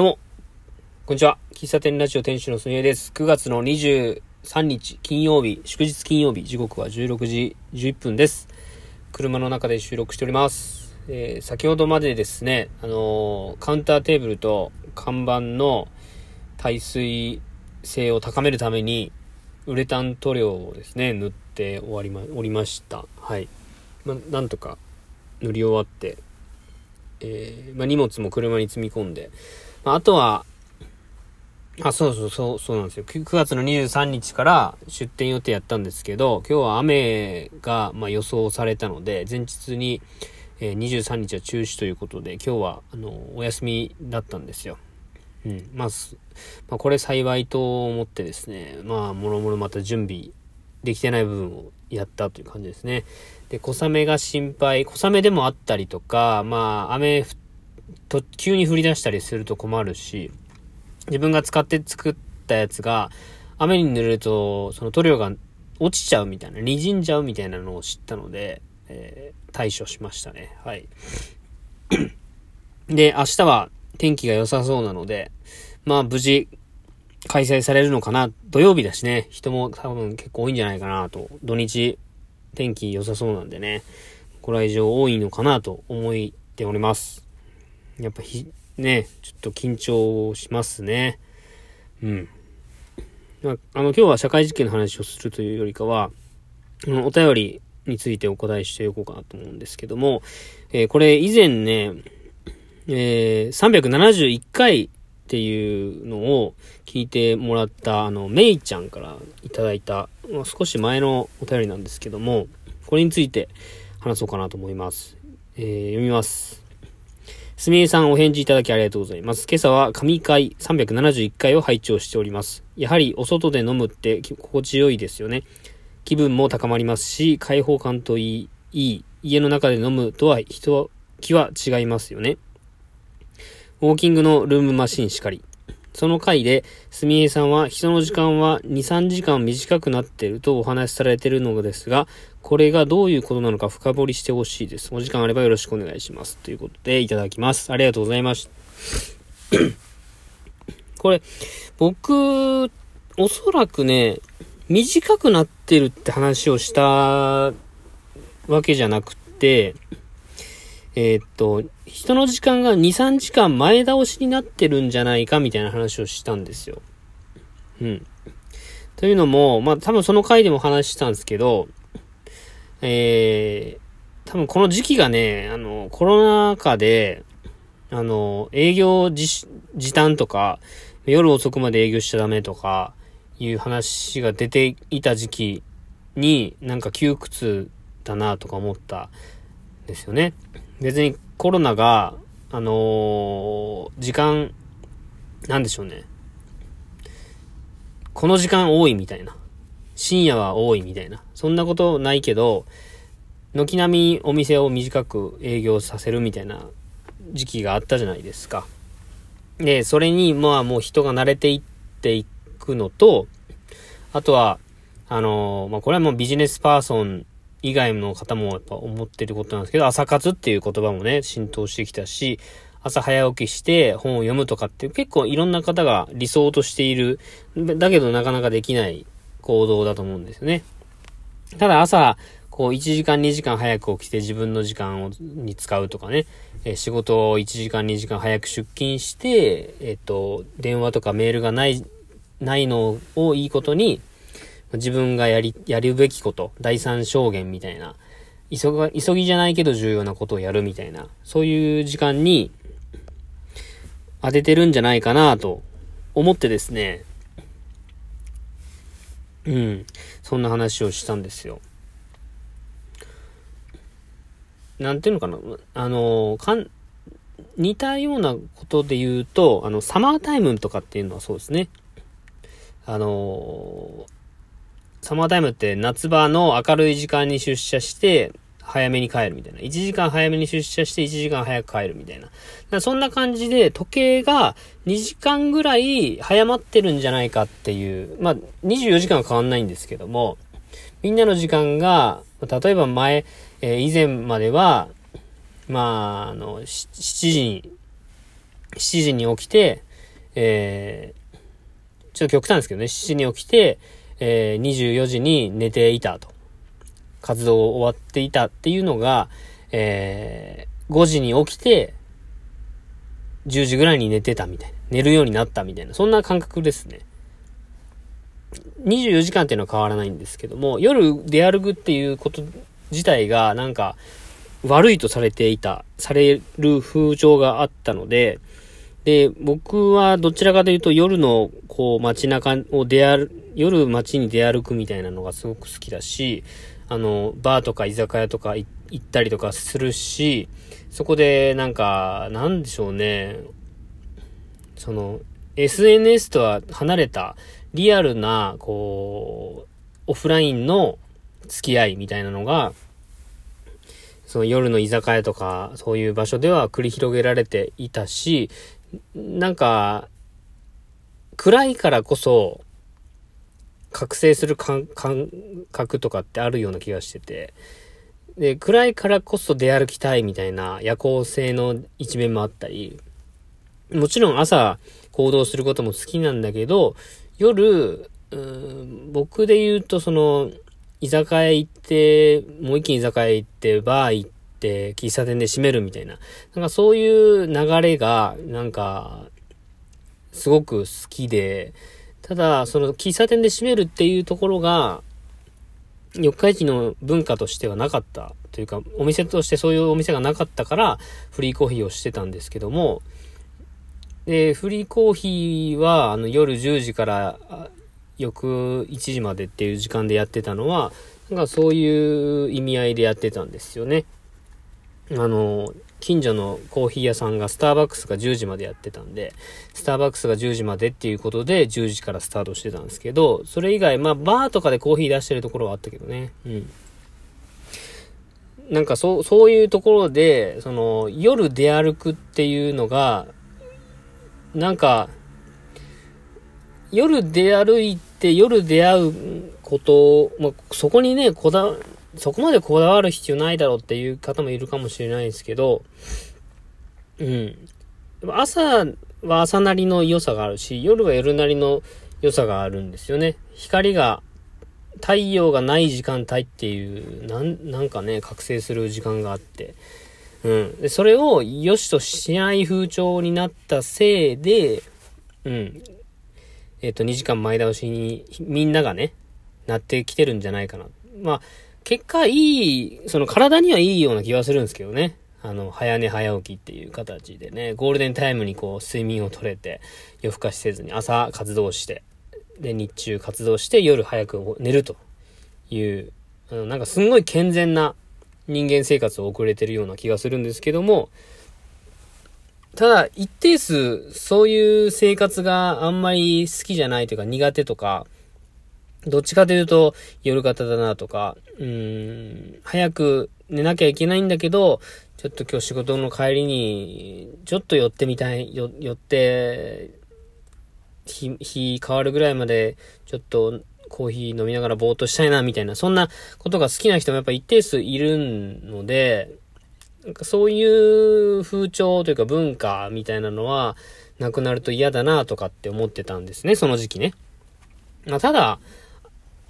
どうも、こんにちは。喫茶店ラジオ店主のすみえです。9月の23日金曜日、祝日金曜日、時刻は16時11分です。車の中で収録しております。えー、先ほどまでですね、あのー、カウンターテーブルと看板の耐水性を高めるために、ウレタン塗料をですね、塗って終わりま、おりました。はい。まなんとか塗り終わって、えー、ま、荷物も車に積み込んで、まあ、とは、あ、そうそうそう、そうなんですよ。9月の23日から出店予定やったんですけど、今日は雨が、ま予想されたので、前日に、え、23日は中止ということで、今日は、あの、お休みだったんですよ。うん。まあ、まあ、これ幸いと思ってですね、まあ、もろもろまた準備できてない部分をやったという感じですね。で、小雨が心配、小雨でもあったりとか、まあ、雨降ってと、急に降り出したりすると困るし、自分が使って作ったやつが、雨に濡れると、その塗料が落ちちゃうみたいな、滲んじゃうみたいなのを知ったので、えー、対処しましたね。はい。で、明日は天気が良さそうなので、まあ無事開催されるのかな。土曜日だしね、人も多分結構多いんじゃないかなと。土日天気良さそうなんでね、これ以上多いのかなと思っております。やっぱひ、ね、ちょっと緊張しますね。うん。まあ、あの、今日は社会実験の話をするというよりかは、お便りについてお答えしておこうかなと思うんですけども、えー、これ以前ね、えー、371回っていうのを聞いてもらった、あの、めいちゃんからいただいた、まあ、少し前のお便りなんですけども、これについて話そうかなと思います。えー、読みます。すみえさんお返事いただきありがとうございます。今朝は神会371回を拝聴しております。やはりお外で飲むって心地よいですよね。気分も高まりますし、開放感といい、いい家の中で飲むとは人気は違いますよね。ウォーキングのルームマシンしかり。その回で、すみえさんは人の時間は2、3時間短くなっているとお話しされているのですが、これがどういうことなのか深掘りしてほしいです。お時間あればよろしくお願いします。ということでいただきます。ありがとうございました。これ、僕、おそらくね、短くなってるって話をしたわけじゃなくて、えー、っと、人の時間が2、3時間前倒しになってるんじゃないかみたいな話をしたんですよ。うん。というのも、まあ多分その回でも話したんですけど、えー、多分この時期がね、あの、コロナ禍で、あの、営業時短とか、夜遅くまで営業しちゃダメとか、いう話が出ていた時期に、なんか窮屈だなとか思ったんですよね。別にコロナが、あのー、時間、なんでしょうね。この時間多いみたいな。深夜は多いみたいな。そんなことないけど、軒並みお店を短く営業させるみたいな時期があったじゃないですか。で、それに、まあもう人が慣れていっていくのと、あとは、あのー、まあこれはもうビジネスパーソン以外の方もやっぱ思ってることなんですけど、朝活っていう言葉もね、浸透してきたし、朝早起きして本を読むとかって結構いろんな方が理想としている、だけどなかなかできない行動だと思うんですよね。ただ朝、こう1時間2時間早く起きて自分の時間をに使うとかね、え仕事を1時間2時間早く出勤して、えっ、と、電話とかメールがない、ないのをいいことに、自分がやり、やるべきこと、第三証言みたいな、急が、急ぎじゃないけど重要なことをやるみたいな、そういう時間に当ててるんじゃないかなと思ってですね、うん、そんな話をしたんですよ。なんていうのかな、あの、かん、似たようなことで言うと、あの、サマータイムとかっていうのはそうですね。あのサマータイムって夏場の明るい時間に出社して、早めに帰るみたいな。1時間早めに出社して1時間早く帰るみたいな。そんな感じで時計が2時間ぐらい早まってるんじゃないかっていう。まあ、24時間は変わんないんですけども、みんなの時間が、例えば前、えー、以前までは、まあ、あの、7時に、7時に起きて、えー、ちょっと極端ですけどね、7時に起きて、えー、24時に寝ていたと。活動を終わっていたっていうのが、えー、5時に起きて、10時ぐらいに寝てたみたいな。寝るようになったみたいな。そんな感覚ですね。24時間っていうのは変わらないんですけども、夜出歩くっていうこと自体がなんか悪いとされていた、される風潮があったので、で、僕はどちらかというと夜のこう街中を出歩、夜街に出歩くみたいなのがすごく好きだし、あの、バーとか居酒屋とか行ったりとかするし、そこでなんか、なんでしょうね、その、SNS とは離れたリアルな、こう、オフラインの付き合いみたいなのが、その夜の居酒屋とか、そういう場所では繰り広げられていたし、なんか、暗いからこそ、覚醒する感覚とかってあるような気がしてて、で、暗いからこそ出歩きたいみたいな夜行性の一面もあったり、もちろん朝行動することも好きなんだけど、夜、僕で言うとその、居酒屋行って、もう一気に居酒屋行って、バー行って、喫茶店で閉めるみたいな。なんかそういう流れが、なんか、すごく好きで、ただ、その喫茶店で閉めるっていうところが、四日市の文化としてはなかったというか、お店としてそういうお店がなかったから、フリーコーヒーをしてたんですけども、で、フリーコーヒーは、あの、夜10時から翌1時までっていう時間でやってたのは、なんかそういう意味合いでやってたんですよね。あの、近所のコーヒー屋さんがスターバックスが10時までやってたんで、スターバックスが10時までっていうことで10時からスタートしてたんですけど、それ以外、まあバーとかでコーヒー出してるところはあったけどね。うん。なんかそう、そういうところで、その、夜出歩くっていうのが、なんか、夜出歩いて夜出会うことを、まあ、そこにね、こだ、そこまでこだわる必要ないだろうっていう方もいるかもしれないですけど、うん。朝は朝なりの良さがあるし、夜は夜なりの良さがあるんですよね。光が、太陽がない時間帯っていう、なん、なんかね、覚醒する時間があって、うん。で、それを良しとしない風潮になったせいで、うん。えっ、ー、と、2時間前倒しに、みんながね、なってきてるんじゃないかな。まあ、結果いい、その体にはいいような気はするんですけどね。あの、早寝早起きっていう形でね、ゴールデンタイムにこう、睡眠をとれて、夜更かしせずに朝活動して、で、日中活動して夜早く寝るという、あの、なんかすんごい健全な人間生活を送れてるような気がするんですけども、ただ、一定数、そういう生活があんまり好きじゃないというか苦手とか、どっちかというと夜型だなとか、うん、早く寝なきゃいけないんだけど、ちょっと今日仕事の帰りに、ちょっと寄ってみたい、よ寄って、日、日変わるぐらいまで、ちょっとコーヒー飲みながらぼーっとしたいな、みたいな、そんなことが好きな人もやっぱ一定数いるので、なんかそういう風潮というか文化みたいなのは、なくなると嫌だなとかって思ってたんですね、その時期ね。まあ、ただ、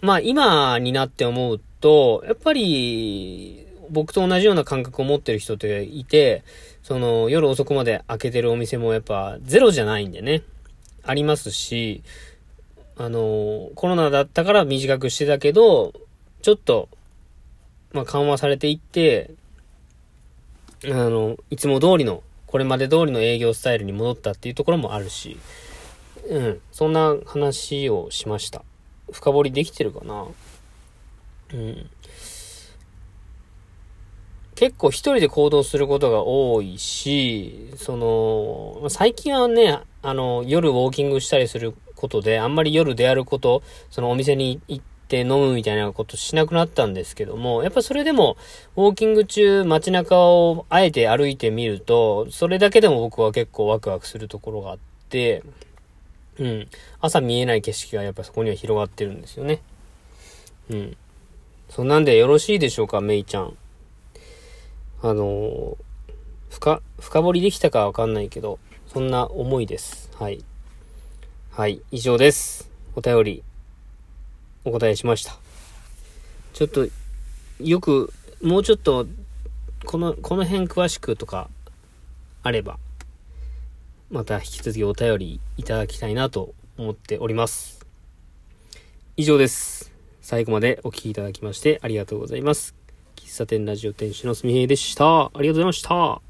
まあ今になって思うと、やっぱり、僕と同じような感覚を持ってる人っていて、その夜遅くまで開けてるお店もやっぱゼロじゃないんでね。ありますし、あの、コロナだったから短くしてたけど、ちょっと、まあ緩和されていって、あの、いつも通りの、これまで通りの営業スタイルに戻ったっていうところもあるし、うん、そんな話をしました。深掘りできてるかなうん。結構一人で行動することが多いし、その、最近はね、あの、夜ウォーキングしたりすることで、あんまり夜出歩くこと、そのお店に行って飲むみたいなことしなくなったんですけども、やっぱそれでも、ウォーキング中街中をあえて歩いてみると、それだけでも僕は結構ワクワクするところがあって、うん。朝見えない景色がやっぱそこには広がってるんですよね。うん。そんなんでよろしいでしょうか、めいちゃん。あの、深、深掘りできたかわかんないけど、そんな思いです。はい。はい、以上です。お便り、お答えしました。ちょっと、よく、もうちょっと、この、この辺詳しくとか、あれば、また引き続きお便りいただきたいなと思っております。以上です。最後までお聴きいただきましてありがとうございます。喫茶店ラジオ店主のすみへいでした。ありがとうございました。